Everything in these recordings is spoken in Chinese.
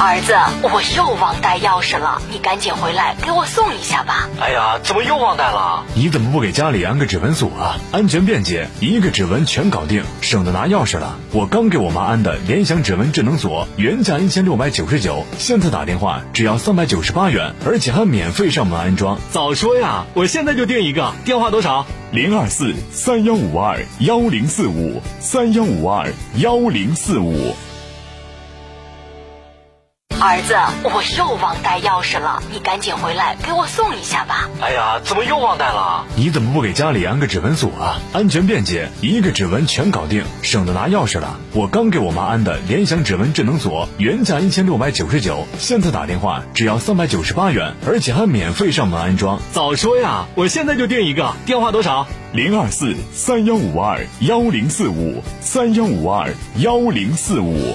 儿子，我又忘带钥匙了，你赶紧回来给我送一下吧。哎呀，怎么又忘带了？你怎么不给家里安个指纹锁啊？安全便捷，一个指纹全搞定，省得拿钥匙了。我刚给我妈安的联想指纹智能锁，原价一千六百九十九，现在打电话只要三百九十八元，而且还免费上门安装。早说呀！我现在就订一个，电话多少？零二四三幺五二幺零四五三幺五二幺零四五。儿子，我又忘带钥匙了，你赶紧回来给我送一下吧。哎呀，怎么又忘带了？你怎么不给家里安个指纹锁啊？安全便捷，一个指纹全搞定，省得拿钥匙了。我刚给我妈安的联想指纹智能锁，原价一千六百九十九，现在打电话只要三百九十八元，而且还免费上门安装。早说呀！我现在就订一个，电话多少？零二四三幺五二幺零四五三幺五二幺零四五。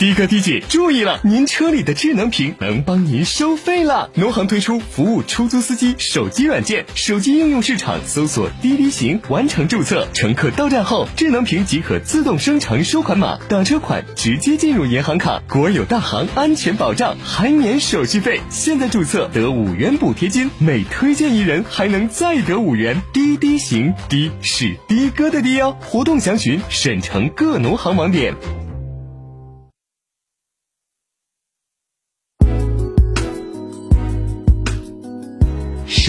的哥、的姐注意了，您车里的智能屏能帮您收费了。农行推出服务出租司机手机软件，手机应用市场搜索“滴滴行”，完成注册。乘客到站后，智能屏即可自动生成收款码，打车款直接进入银行卡。国有大行安全保障，还免手续费。现在注册得五元补贴金，每推荐一人还能再得五元。滴滴行，滴是的哥的滴哦。活动详询省城各农行网点。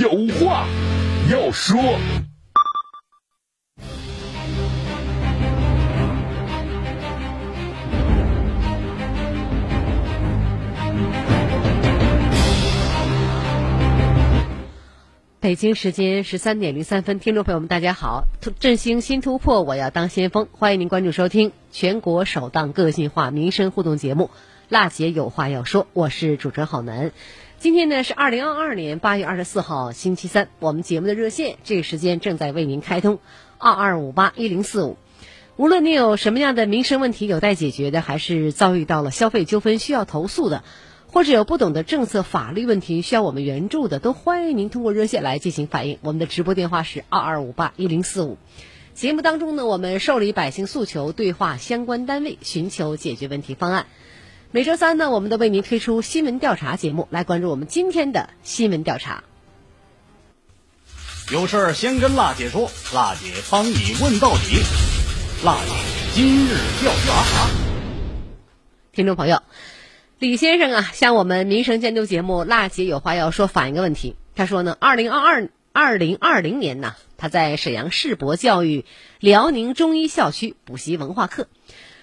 有话要说。北京时间十三点零三分，听众朋友们，大家好！振兴新突破，我要当先锋，欢迎您关注收听全国首档个性化民生互动节目《辣姐有话要说》，我是主持人郝楠。今天呢是二零二二年八月二十四号星期三，我们节目的热线这个时间正在为您开通二二五八一零四五。无论你有什么样的民生问题有待解决的，还是遭遇到了消费纠纷需要投诉的。或者有不懂的政策法律问题需要我们援助的，都欢迎您通过热线来进行反映。我们的直播电话是二二五八一零四五。节目当中呢，我们受理百姓诉求，对话相关单位，寻求解决问题方案。每周三呢，我们都为您推出新闻调查节目，来关注我们今天的新闻调查。有事儿先跟辣姐说，辣姐帮你问到底。辣姐今日调查，听众朋友。李先生啊，向我们民生监督节目《辣姐有话要说》反映个问题。他说呢，二零二二二零二零年呢，他在沈阳世博教育辽宁中医校区补习文化课，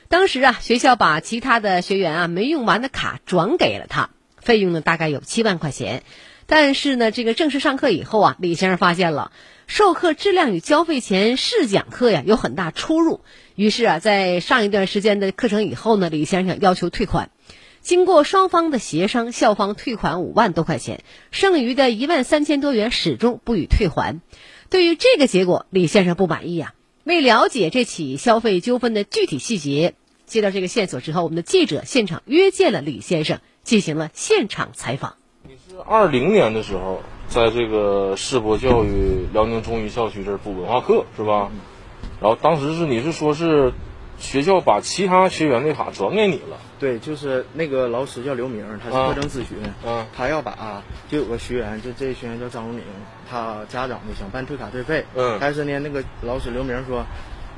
当时啊，学校把其他的学员啊没用完的卡转给了他，费用呢大概有七万块钱。但是呢，这个正式上课以后啊，李先生发现了授课质量与交费前试讲课呀有很大出入。于是啊，在上一段时间的课程以后呢，李先生要求退款。经过双方的协商，校方退款五万多块钱，剩余的一万三千多元始终不予退还。对于这个结果，李先生不满意呀。为了解这起消费纠纷的具体细节，接到这个线索之后，我们的记者现场约见了李先生，进行了现场采访。你是二零年的时候，在这个世博教育辽宁中医校区这儿补文化课是吧？然后当时是你是说是学校把其他学员的卡转给你了？对，就是那个老师叫刘明，他是课程咨询，嗯，他要把就有个学员，就这学员叫张如明，他家长呢想办退卡退费，嗯，但是呢，那个老师刘明说。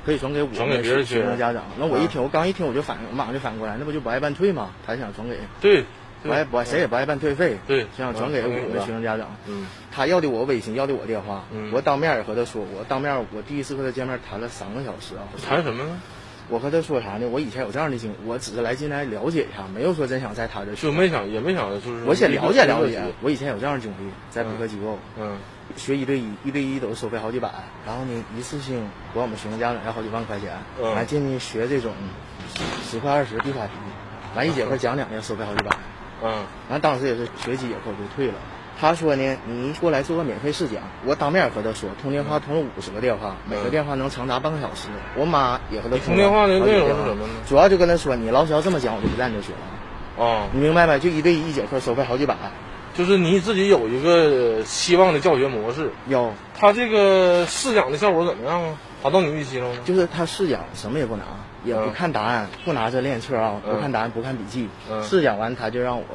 可以转给我转给别人学生家长。那我一听，我刚一听我就反应，我马上就反应过来，那不就不爱办退吗？他想转给对，不爱不爱谁也不爱办退费，对，想转给我们的学生家长。嗯，他要的我微信，要的我电话，嗯，我当面也和他说，我当面我第一次和他见面谈了三个小时啊。谈什么呢？我和他说啥呢？我以前有这样的经历，我只是来进来了解一下，没有说真想在他这就没想也没想就是我先了解了解。我以前有这样的经历，在补课机构，嗯。学一对一，一对一都是收费好几百，然后呢，一次性管我们学生家长要好几万块钱，完进去学这种十块二十必刷题，完一节课讲两节收费好几百，嗯，完当时也是学几节课就退了。他说呢，你过来做个免费试讲，我当面和他说，通电话通了五十个电话，每个电话能长达半个小时。我妈也和他通电话的内容是什么呢？主要就跟他说，你老师要这么讲，我就不在你这学了。哦，你明白没？就一对一一节课收费好几百。就是你自己有一个希望的教学模式，有他这个试讲的效果怎么样啊？达到你预期了吗？就是他试讲什么也不拿，也不看答案，不拿这练册啊，不看答案，不看笔记。试讲完他就让我，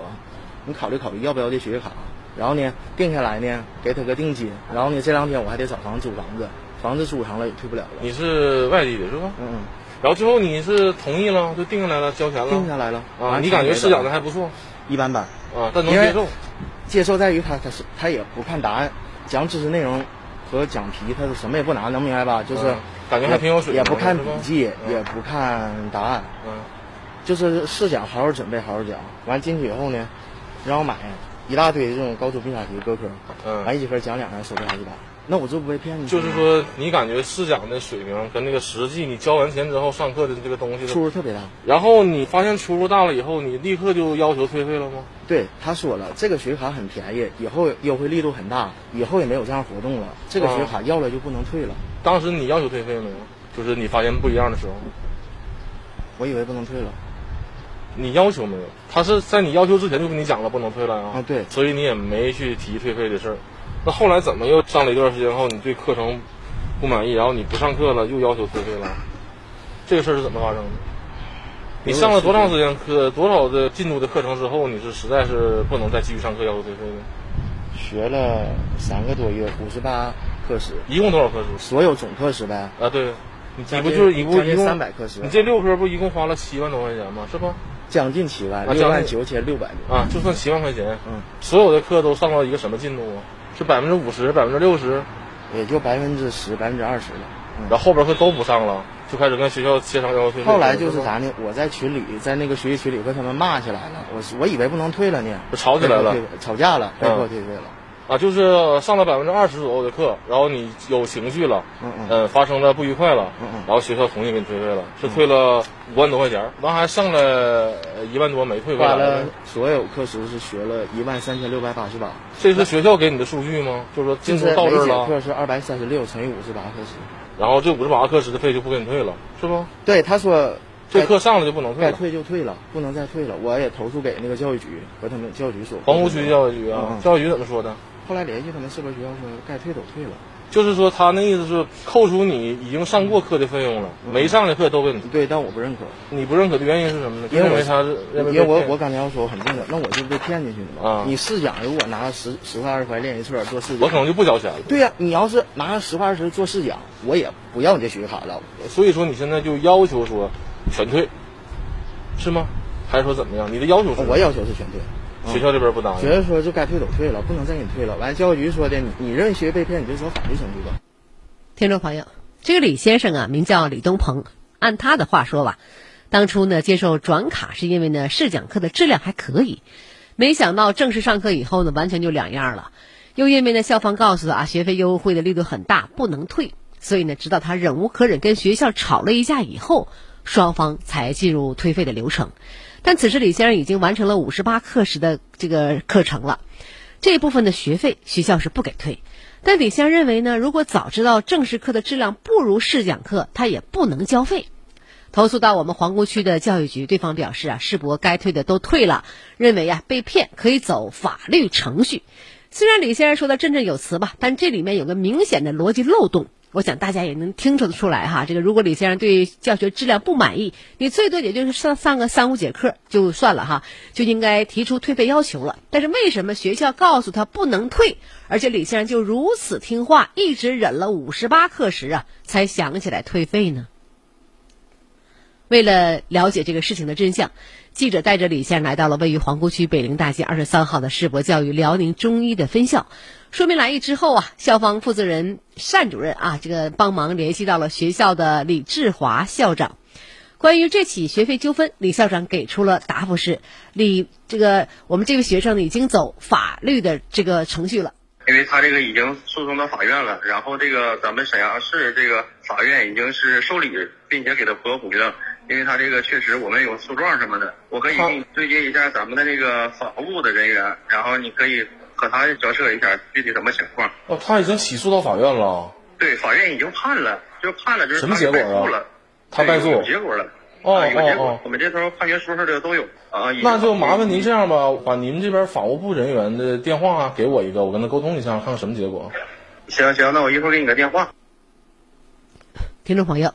你考虑考虑要不要这学习卡，然后呢定下来呢给他个定金，然后呢这两天我还得找房租房子，房子租上了也退不了了。你是外地的是吧？嗯嗯。然后最后你是同意了，就定下来了，交钱了。定下来了啊！你感觉试讲的还不错，一般般啊，但能接受。接受在于他，他是他也不看答案，讲知识内容和讲题，他是什么也不拿，能明白吧？就是感觉还挺有水平。也不看笔记，也不看答案，嗯，就是试讲好好准备，好好讲。完进去以后呢，让我买一大堆这种高数必刷题各科，嗯，完一节课讲两下，收费好几百。那我这不被骗了？就是说，你感觉试讲的水平跟那个实际你交完钱之后上课的这个东西出入特别大。然后你发现出入大了以后，你立刻就要求退费了吗？对，他说了，这个学卡很便宜，以后优惠力度很大，以后也没有这样活动了。这个学卡要了就不能退了。当时你要求退费没有？就是你发现不一样的时候，我以为不能退了。你要求没有？他是在你要求之前就跟你讲了不能退了啊？啊，对。所以你也没去提退费的事儿。那后来怎么又上了一段时间后，你对课程不满意，然后你不上课了，又要求退费了？这个事儿是怎么发生的？你上了多长时间课，多少的进度的课程之后，你是实在是不能再继续上课，要求退费的？学了三个多月，五十八课时，一共多少课时？所有总课时呗。啊，对，你不就是一共一共三百课时？你这六科不一共花了七万多块钱吗？是不？将近七万，六万九千六百多啊，就算七万块钱。嗯，所有的课都上到一个什么进度啊？是百分之五十，百分之六十，也就百分之十、百分之二十了。然后后边课都不上了，就开始跟学校协商要求退费。后来就是啥呢？我在群里，在那个学习群里和他们骂起来了。我我以为不能退了呢，就吵起来了，吵架了，被迫退费了。啊，就是上了百分之二十左右的课，然后你有情绪了，嗯嗯，呃，发生了不愉快了，嗯嗯，然后学校同意给你退费了，是退了五万多块钱，完还剩了一万多没退回来。花了所有课时是学了一万三千六百八十八。这是学校给你的数据吗？就是说进度到这儿了。课是二百三十六乘以五十八课时，然后这五十八课时的费就不给你退了，是不？对，他说这课上了就不能退了，该退就退了，不能再退了。我也投诉给那个教育局，和他们教育局说。黄湖区教育局啊，教育局怎么说的？后来联系他们，是不是学校说该退都退了？就是说他那意思是扣除你已经上过课的费用了，没上的课都给你。对，但我不认可。你不认可的原因是什么呢？因为他是因为我我刚才要说很重要，那我就被骗进去了嘛。啊，你试讲如果拿十十块二十块练习册做试讲，我可能就不交钱了。对呀，你要是拿十块二十做试讲，我也不要你这学习卡了。所以说你现在就要求说全退，是吗？还是说怎么样？你的要求是？我要求是全退。学校这边不答应，学校说就该退都退了，不能再给你退了。完，教育局说的，你你认为学被骗，你就走法律程序吧。听众朋友，这个李先生啊，名叫李东鹏。按他的话说吧，当初呢接受转卡是因为呢试讲课的质量还可以，没想到正式上课以后呢，完全就两样了。又因为呢，校方告诉他啊，学费优惠的力度很大，不能退，所以呢，直到他忍无可忍，跟学校吵了一架以后，双方才进入退费的流程。但此时李先生已经完成了五十八课时的这个课程了，这部分的学费学校是不给退。但李先生认为呢，如果早知道正式课的质量不如试讲课，他也不能交费。投诉到我们皇姑区的教育局，对方表示啊，世博该退的都退了，认为啊被骗可以走法律程序。虽然李先生说的振振有词吧，但这里面有个明显的逻辑漏洞，我想大家也能听出得出来哈。这个如果李先生对教学质量不满意，你最多也就是上上个三五节课就算了哈，就应该提出退费要求了。但是为什么学校告诉他不能退，而且李先生就如此听话，一直忍了五十八课时啊，才想起来退费呢？为了了解这个事情的真相，记者带着李先生来到了位于皇姑区北陵大街二十三号的世博教育辽宁中医的分校。说明来意之后啊，校方负责人单主任啊，这个帮忙联系到了学校的李志华校长。关于这起学费纠纷，李校长给出了答复是：李这个我们这位学生已经走法律的这个程序了。因为他这个已经诉讼到法院了，然后这个咱们沈阳市这个法院已经是受理，并且给他驳回了。因为他这个确实我们有诉状什么的，我可以给你对接一下咱们的那个法务的人员，然后你可以和他交涉一下具体什么情况。哦，他已经起诉到法院了。对，法院已经判了，就判了，就是什么结果啊？他败诉。有结果了。哦哦哦。我们这头判决书上的都有啊。那就麻烦您这样吧，把您这边法务部人员的电话给我一个，我跟他沟通一下，看看什么结果。行行，那我一会儿给你个电话。听众朋友。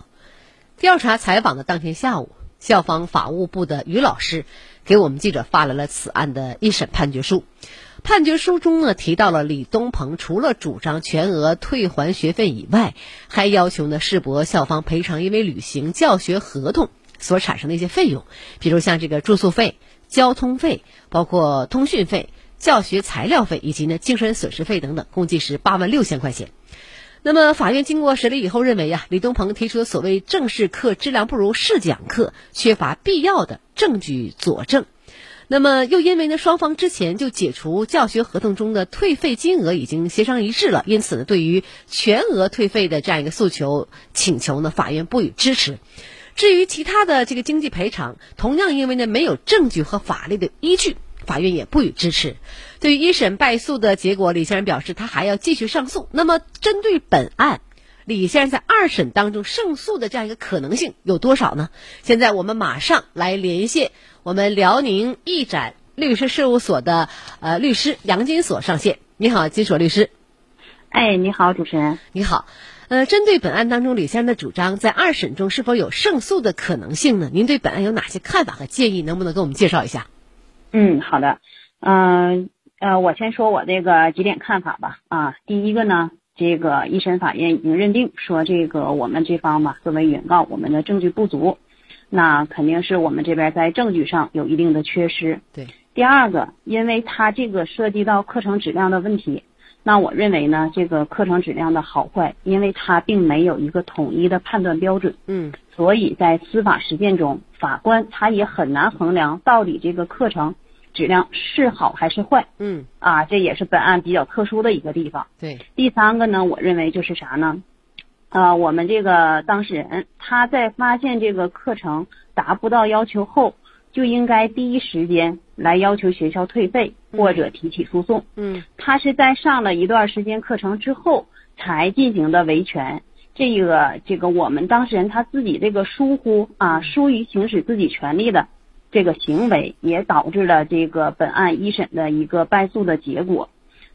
调查采访的当天下午，校方法务部的于老师给我们记者发来了此案的一审判决书。判决书中呢提到了李东鹏除了主张全额退还学费以外，还要求呢世博校方赔偿因为履行教学合同所产生的一些费用，比如像这个住宿费、交通费、包括通讯费、教学材料费以及呢精神损失费等等，共计是八万六千块钱。那么，法院经过审理以后认为呀，李东鹏提出的所谓正式课质量不如试讲课，缺乏必要的证据佐证。那么，又因为呢，双方之前就解除教学合同中的退费金额已经协商一致了，因此呢，对于全额退费的这样一个诉求请求呢，法院不予支持。至于其他的这个经济赔偿，同样因为呢没有证据和法律的依据。法院也不予支持。对于一审败诉的结果，李先生表示他还要继续上诉。那么，针对本案，李先生在二审当中胜诉的这样一个可能性有多少呢？现在我们马上来连线我们辽宁义展律师事务所的呃律师杨金锁上线。你好，金锁律师。哎，你好，主持人。你好。呃，针对本案当中李先生的主张，在二审中是否有胜诉的可能性呢？您对本案有哪些看法和建议？能不能给我们介绍一下？嗯，好的，嗯呃，我先说我这个几点看法吧。啊，第一个呢，这个一审法院已经认定说，这个我们这方吧，作为原告，我们的证据不足，那肯定是我们这边在证据上有一定的缺失。对。第二个，因为它这个涉及到课程质量的问题，那我认为呢，这个课程质量的好坏，因为它并没有一个统一的判断标准。嗯。所以在司法实践中，法官他也很难衡量到底这个课程质量是好还是坏。嗯，啊，这也是本案比较特殊的一个地方。对，第三个呢，我认为就是啥呢？呃，我们这个当事人他在发现这个课程达不到要求后，就应该第一时间来要求学校退费或者提起诉讼。嗯，他是在上了一段时间课程之后才进行的维权。这个这个我们当事人他自己这个疏忽啊，疏于行使自己权利的这个行为，也导致了这个本案一审的一个败诉的结果。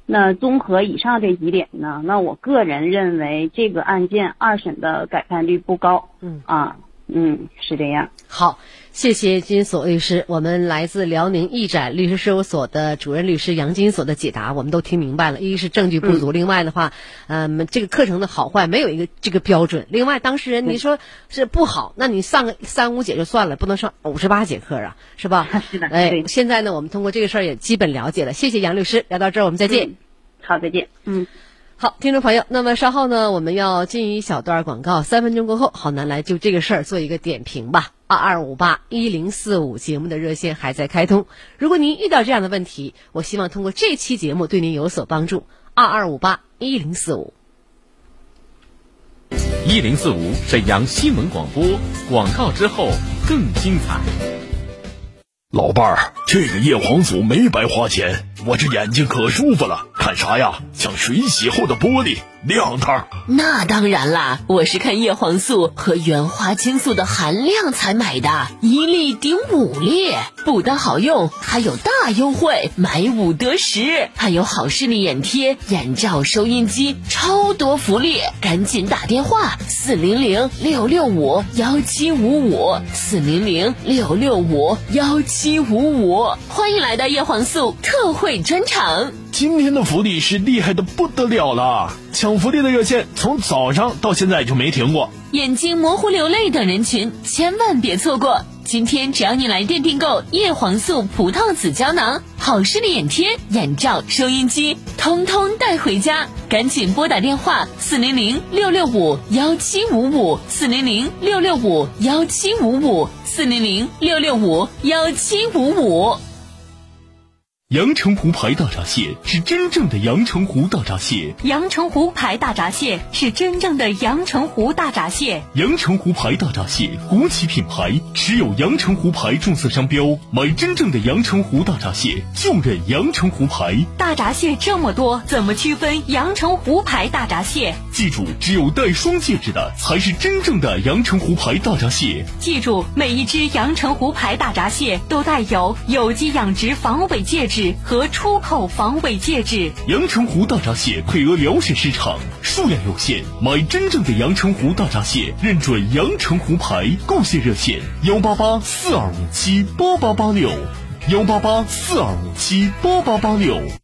那综合以上这几点呢，那我个人认为这个案件二审的改判率不高。嗯啊。嗯，是这样。好，谢谢金锁律师。我们来自辽宁义展律师事务所的主任律师杨金锁的解答，我们都听明白了。一是证据不足，另外的话，嗯，这个课程的好坏没有一个这个标准。另外，当事人你说是不好，那你上个三五节就算了，不能上五十八节课啊，是吧？是的。哎，现在呢，我们通过这个事儿也基本了解了。谢谢杨律师，聊到这儿，我们再见。好，再见。嗯。好，听众朋友，那么稍后呢，我们要进一小段广告，三分钟过后，好男来就这个事儿做一个点评吧。二二五八一零四五节目的热线还在开通。如果您遇到这样的问题，我希望通过这期节目对您有所帮助。二二五八一零四五。一零四五沈阳新闻广播广告之后更精彩。老伴儿，这个叶黄素没白花钱，我这眼睛可舒服了，看啥呀？像水洗后的玻璃。亮堂，那当然啦！我是看叶黄素和原花青素的含量才买的，一粒顶五粒，不但好用，还有大优惠，买五得十，还有好视力眼贴、眼罩、收音机，超多福利！赶紧打电话四零零六六五幺七五五四零零六六五幺七五五，欢迎来到叶黄素特惠专场。今天的福利是厉害的不得了了，抢福利的热线从早上到现在就没停过。眼睛模糊、流泪等人群千万别错过。今天只要你来电订购叶黄素葡萄籽胶囊、好视力眼贴、眼罩、收音机，通通带回家。赶紧拨打电话四零零六六五幺七五五四零零六六五幺七五五四零零六六五幺七五五。阳澄湖牌大闸蟹是真正的阳澄湖大闸蟹。阳澄湖牌大闸蟹是真正的阳澄湖大闸蟹。阳澄湖牌大闸蟹，国企品牌，持有阳澄湖牌注册商标，买真正的阳澄湖大闸蟹就认阳澄湖牌。大闸蟹这么多，怎么区分阳澄湖牌大闸蟹？记住，只有戴双戒指的才是真正的阳澄湖牌大闸蟹。记住，每一只阳澄湖牌大闸蟹都带有有机养殖防伪戒和出口防伪戒指。阳澄湖大闸蟹配额辽沈市场，数量有限，买真正的阳澄湖大闸蟹，认准阳澄湖牌。购蟹热线：幺八八四二五七八八八六，幺八八四二五七八八八六。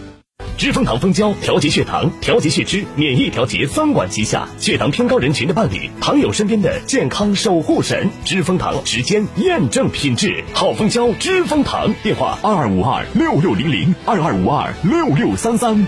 知蜂糖蜂胶调节血糖、调节血脂、免疫调节三管齐下，血糖偏高人群的伴侣，糖友身边的健康守护神。知蜂糖时间验证品质，好蜂胶，知蜂糖。电话：二二五二六六零零二二五二六六三三。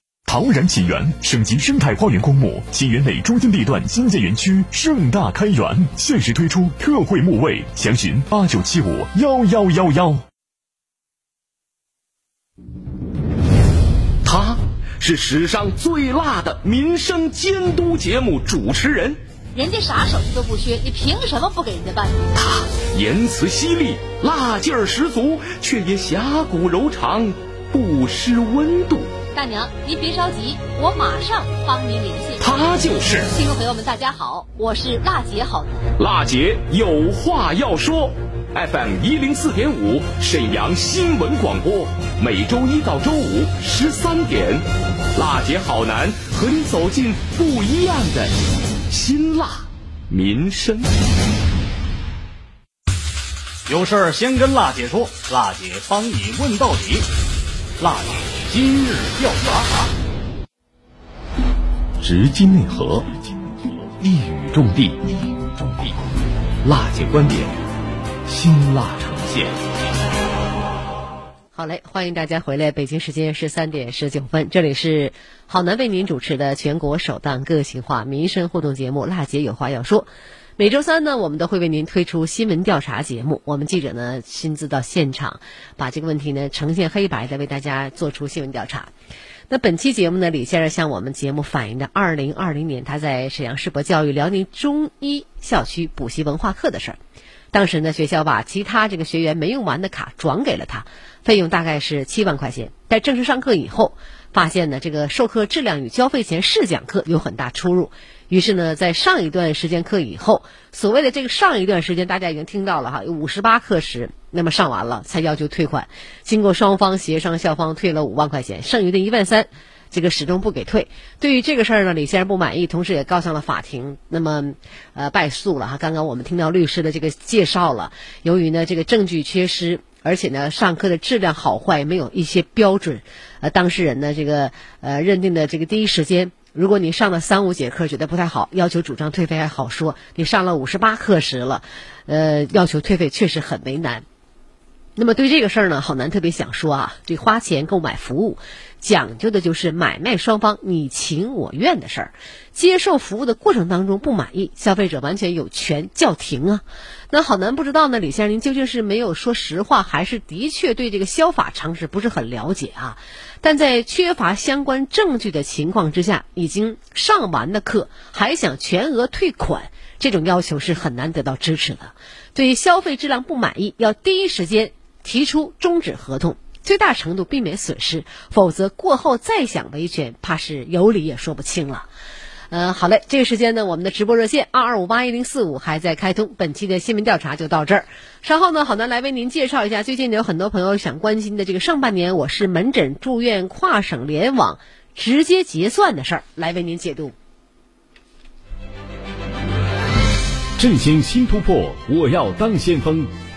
陶然起源省级生态花园公墓，锦园内中心地段新建园区盛大开园，限时推出特惠墓位，详询八九七五幺幺幺幺。他是史上最辣的民生监督节目主持人，人家啥手续都不缺，你凭什么不给人家办？他言辞犀利，辣劲儿十足，却也侠骨柔肠，不失温度。大娘，您别着急，我马上帮您联系。他就是听众朋友们，大家好，我是辣姐好男。辣姐有话要说，FM 一零四点五沈阳新闻广播，每周一到周五十三点，辣姐好男和你走进不一样的辛辣民生。有事儿先跟辣姐说，辣姐帮你问到底。辣姐。今日调查，直击内核，一语中的，一语中的辣姐观点，辛辣呈现。好嘞，欢迎大家回来。北京时间十三点十九分，这里是好男为您主持的全国首档个性化民生互动节目《辣姐有话要说》。每周三呢，我们都会为您推出新闻调查节目。我们记者呢亲自到现场，把这个问题呢呈现黑白的为大家做出新闻调查。那本期节目呢，李先生向我们节目反映的二零二零年他在沈阳世博教育辽宁中医校区补习文化课的事儿。当时呢，学校把其他这个学员没用完的卡转给了他，费用大概是七万块钱。在正式上课以后，发现呢，这个授课质量与交费前试讲课有很大出入。于是呢，在上一段时间课以后，所谓的这个上一段时间，大家已经听到了哈，有五十八课时，那么上完了才要求退款。经过双方协商，校方退了五万块钱，剩余的一万三，这个始终不给退。对于这个事儿呢，李先生不满意，同时也告上了法庭，那么呃败诉了哈。刚刚我们听到律师的这个介绍了，由于呢这个证据缺失，而且呢上课的质量好坏没有一些标准，呃当事人呢这个呃认定的这个第一时间。如果你上了三五节课觉得不太好，要求主张退费还好说；你上了五十八课时了，呃，要求退费确实很为难。那么对这个事儿呢，好难特别想说啊，这花钱购买服务，讲究的就是买卖双方你情我愿的事儿。接受服务的过程当中不满意，消费者完全有权叫停啊。那好难不知道呢，李先生您究竟是没有说实话，还是的确对这个消法常识不是很了解啊？但在缺乏相关证据的情况之下，已经上完的课还想全额退款，这种要求是很难得到支持的。对消费质量不满意，要第一时间。提出终止合同，最大程度避免损失，否则过后再想维权，怕是有理也说不清了。嗯，好嘞，这个时间呢，我们的直播热线二二五八一零四五还在开通。本期的新闻调查就到这儿，稍后呢，好男来为您介绍一下最近有很多朋友想关心的这个上半年我市门诊住院跨省联网直接结算的事儿，来为您解读。振兴新突破，我要当先锋。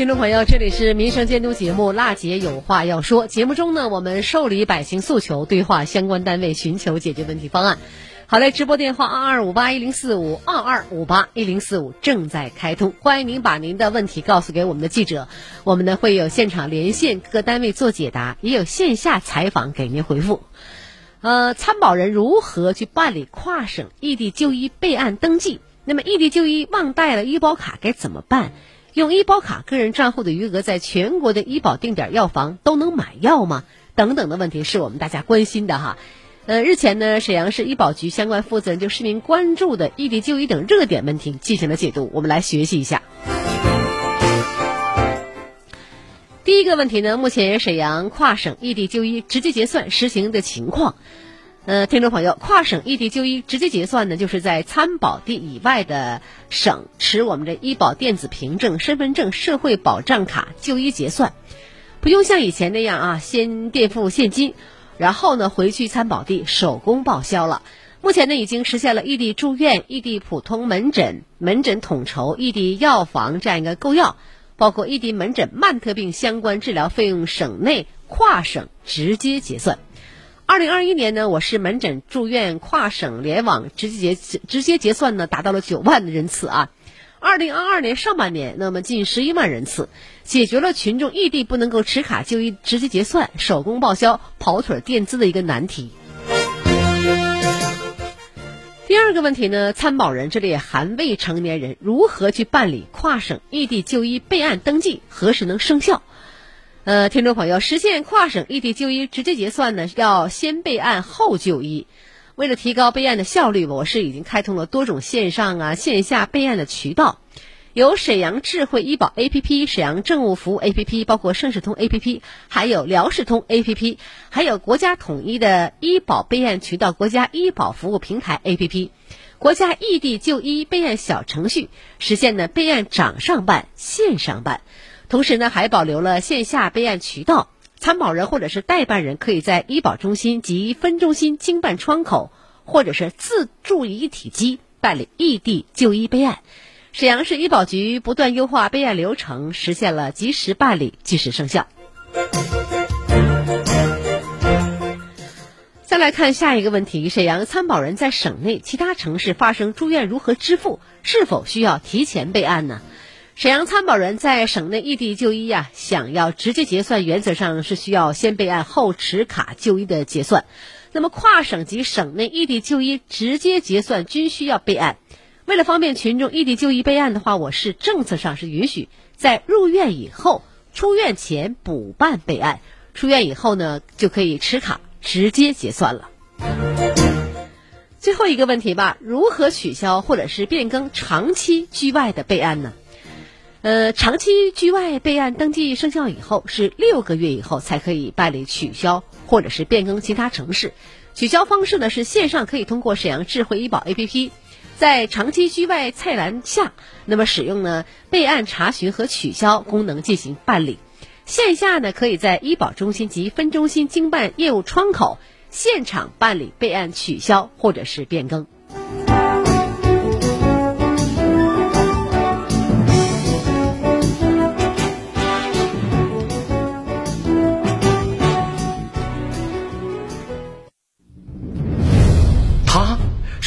听众朋友，这里是民生监督节目《辣姐有话要说》。节目中呢，我们受理百姓诉求，对话相关单位，寻求解决问题方案。好嘞，直播电话二二五八一零四五二二五八一零四五正在开通，欢迎您把您的问题告诉给我们的记者，我们呢会有现场连线各单位做解答，也有线下采访给您回复。呃，参保人如何去办理跨省异地就医备案登记？那么异地就医忘带了医保卡该怎么办？用医保卡个人账户的余额，在全国的医保定点药房都能买药吗？等等的问题是我们大家关心的哈。呃，日前呢，沈阳市医保局相关负责人就市民关注的异地就医等热点问题进行了解读，我们来学习一下。第一个问题呢，目前沈阳跨省异地就医直接结算实行的情况。呃，听众朋友，跨省异地就医直接结算呢，就是在参保地以外的省持我们的医保电子凭证、身份证、社会保障卡就医结算，不用像以前那样啊，先垫付现金，然后呢回去参保地手工报销了。目前呢，已经实现了异地住院、异地普通门诊、门诊统筹、异地药房这样一个购药，包括异地门诊慢特病相关治疗费用省内跨省直接结算。二零二一年呢，我市门诊住院跨省联网直接结直接结算呢，达到了九万人次啊。二零二二年上半年，那么近十一万人次，解决了群众异地不能够持卡就医、直接结算、手工报销、跑腿垫资的一个难题。第二个问题呢，参保人这里含未成年人如何去办理跨省异地就医备案登记，何时能生效？呃，听众朋友，实现跨省异地就医直接结算呢，要先备案后就医。为了提高备案的效率，我市已经开通了多种线上啊、线下备案的渠道，有沈阳智慧医保 APP、沈阳政务服务 APP，包括盛世通 APP，还有辽视通 APP，还有国家统一的医保备案渠道——国家医保服务平台 APP，国家异地就医备案小程序，实现呢备案掌上办、线上办。同时呢，还保留了线下备案渠道，参保人或者是代办人可以在医保中心及分中心经办窗口，或者是自助一体机办理异地就医备案。沈阳市医保局不断优化备案流程，实现了及时办理、即时生效。再来看下一个问题：沈阳参保人在省内其他城市发生住院如何支付？是否需要提前备案呢？沈阳参保人在省内异地就医呀，想要直接结算，原则上是需要先备案后持卡就医的结算。那么跨省级省内异地就医直接结算均需要备案。为了方便群众异地就医备案的话，我市政策上是允许在入院以后、出院前补办备案，出院以后呢就可以持卡直接结算了。最后一个问题吧，如何取消或者是变更长期居外的备案呢？呃，长期居外备案登记生效以后，是六个月以后才可以办理取消或者是变更其他城市。取消方式呢是线上可以通过沈阳智慧医保 APP，在长期居外菜栏下，那么使用呢备案查询和取消功能进行办理。线下呢可以在医保中心及分中心经办业务窗口现场办理备案取消或者是变更。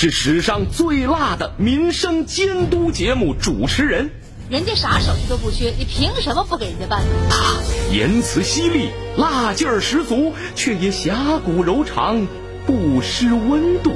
是史上最辣的民生监督节目主持人，人家啥手续都不缺，你凭什么不给人家办呢？他言辞犀利，辣劲儿十足，却也侠骨柔肠，不失温度。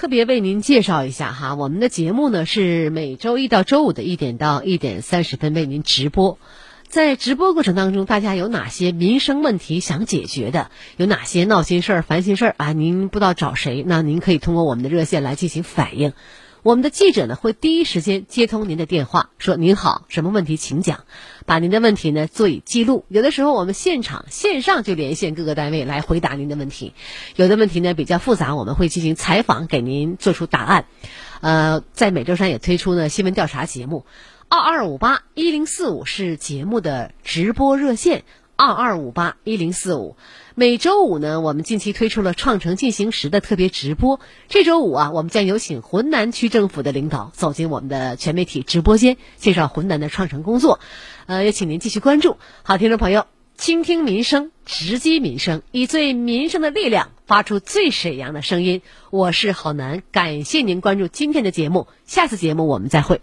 特别为您介绍一下哈，我们的节目呢是每周一到周五的一点到一点三十分为您直播。在直播过程当中，大家有哪些民生问题想解决的？有哪些闹心事儿、烦心事儿啊？您不知道找谁？那您可以通过我们的热线来进行反映。我们的记者呢会第一时间接通您的电话，说您好，什么问题请讲，把您的问题呢做以记录。有的时候我们现场线上就连线各个单位来回答您的问题。有的问题呢比较复杂，我们会进行采访，给您做出答案。呃，在每周三也推出呢新闻调查节目。二二五八一零四五是节目的直播热线，二二五八一零四五。每周五呢，我们近期推出了“创城进行时”的特别直播。这周五啊，我们将有请浑南区政府的领导走进我们的全媒体直播间，介绍浑南的创城工作。呃，也请您继续关注。好，听众朋友，倾听民生，直击民生，以最民生的力量发出最沈阳的声音。我是郝楠，感谢您关注今天的节目，下次节目我们再会。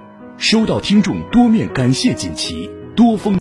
收到听众多面感谢锦旗，多封。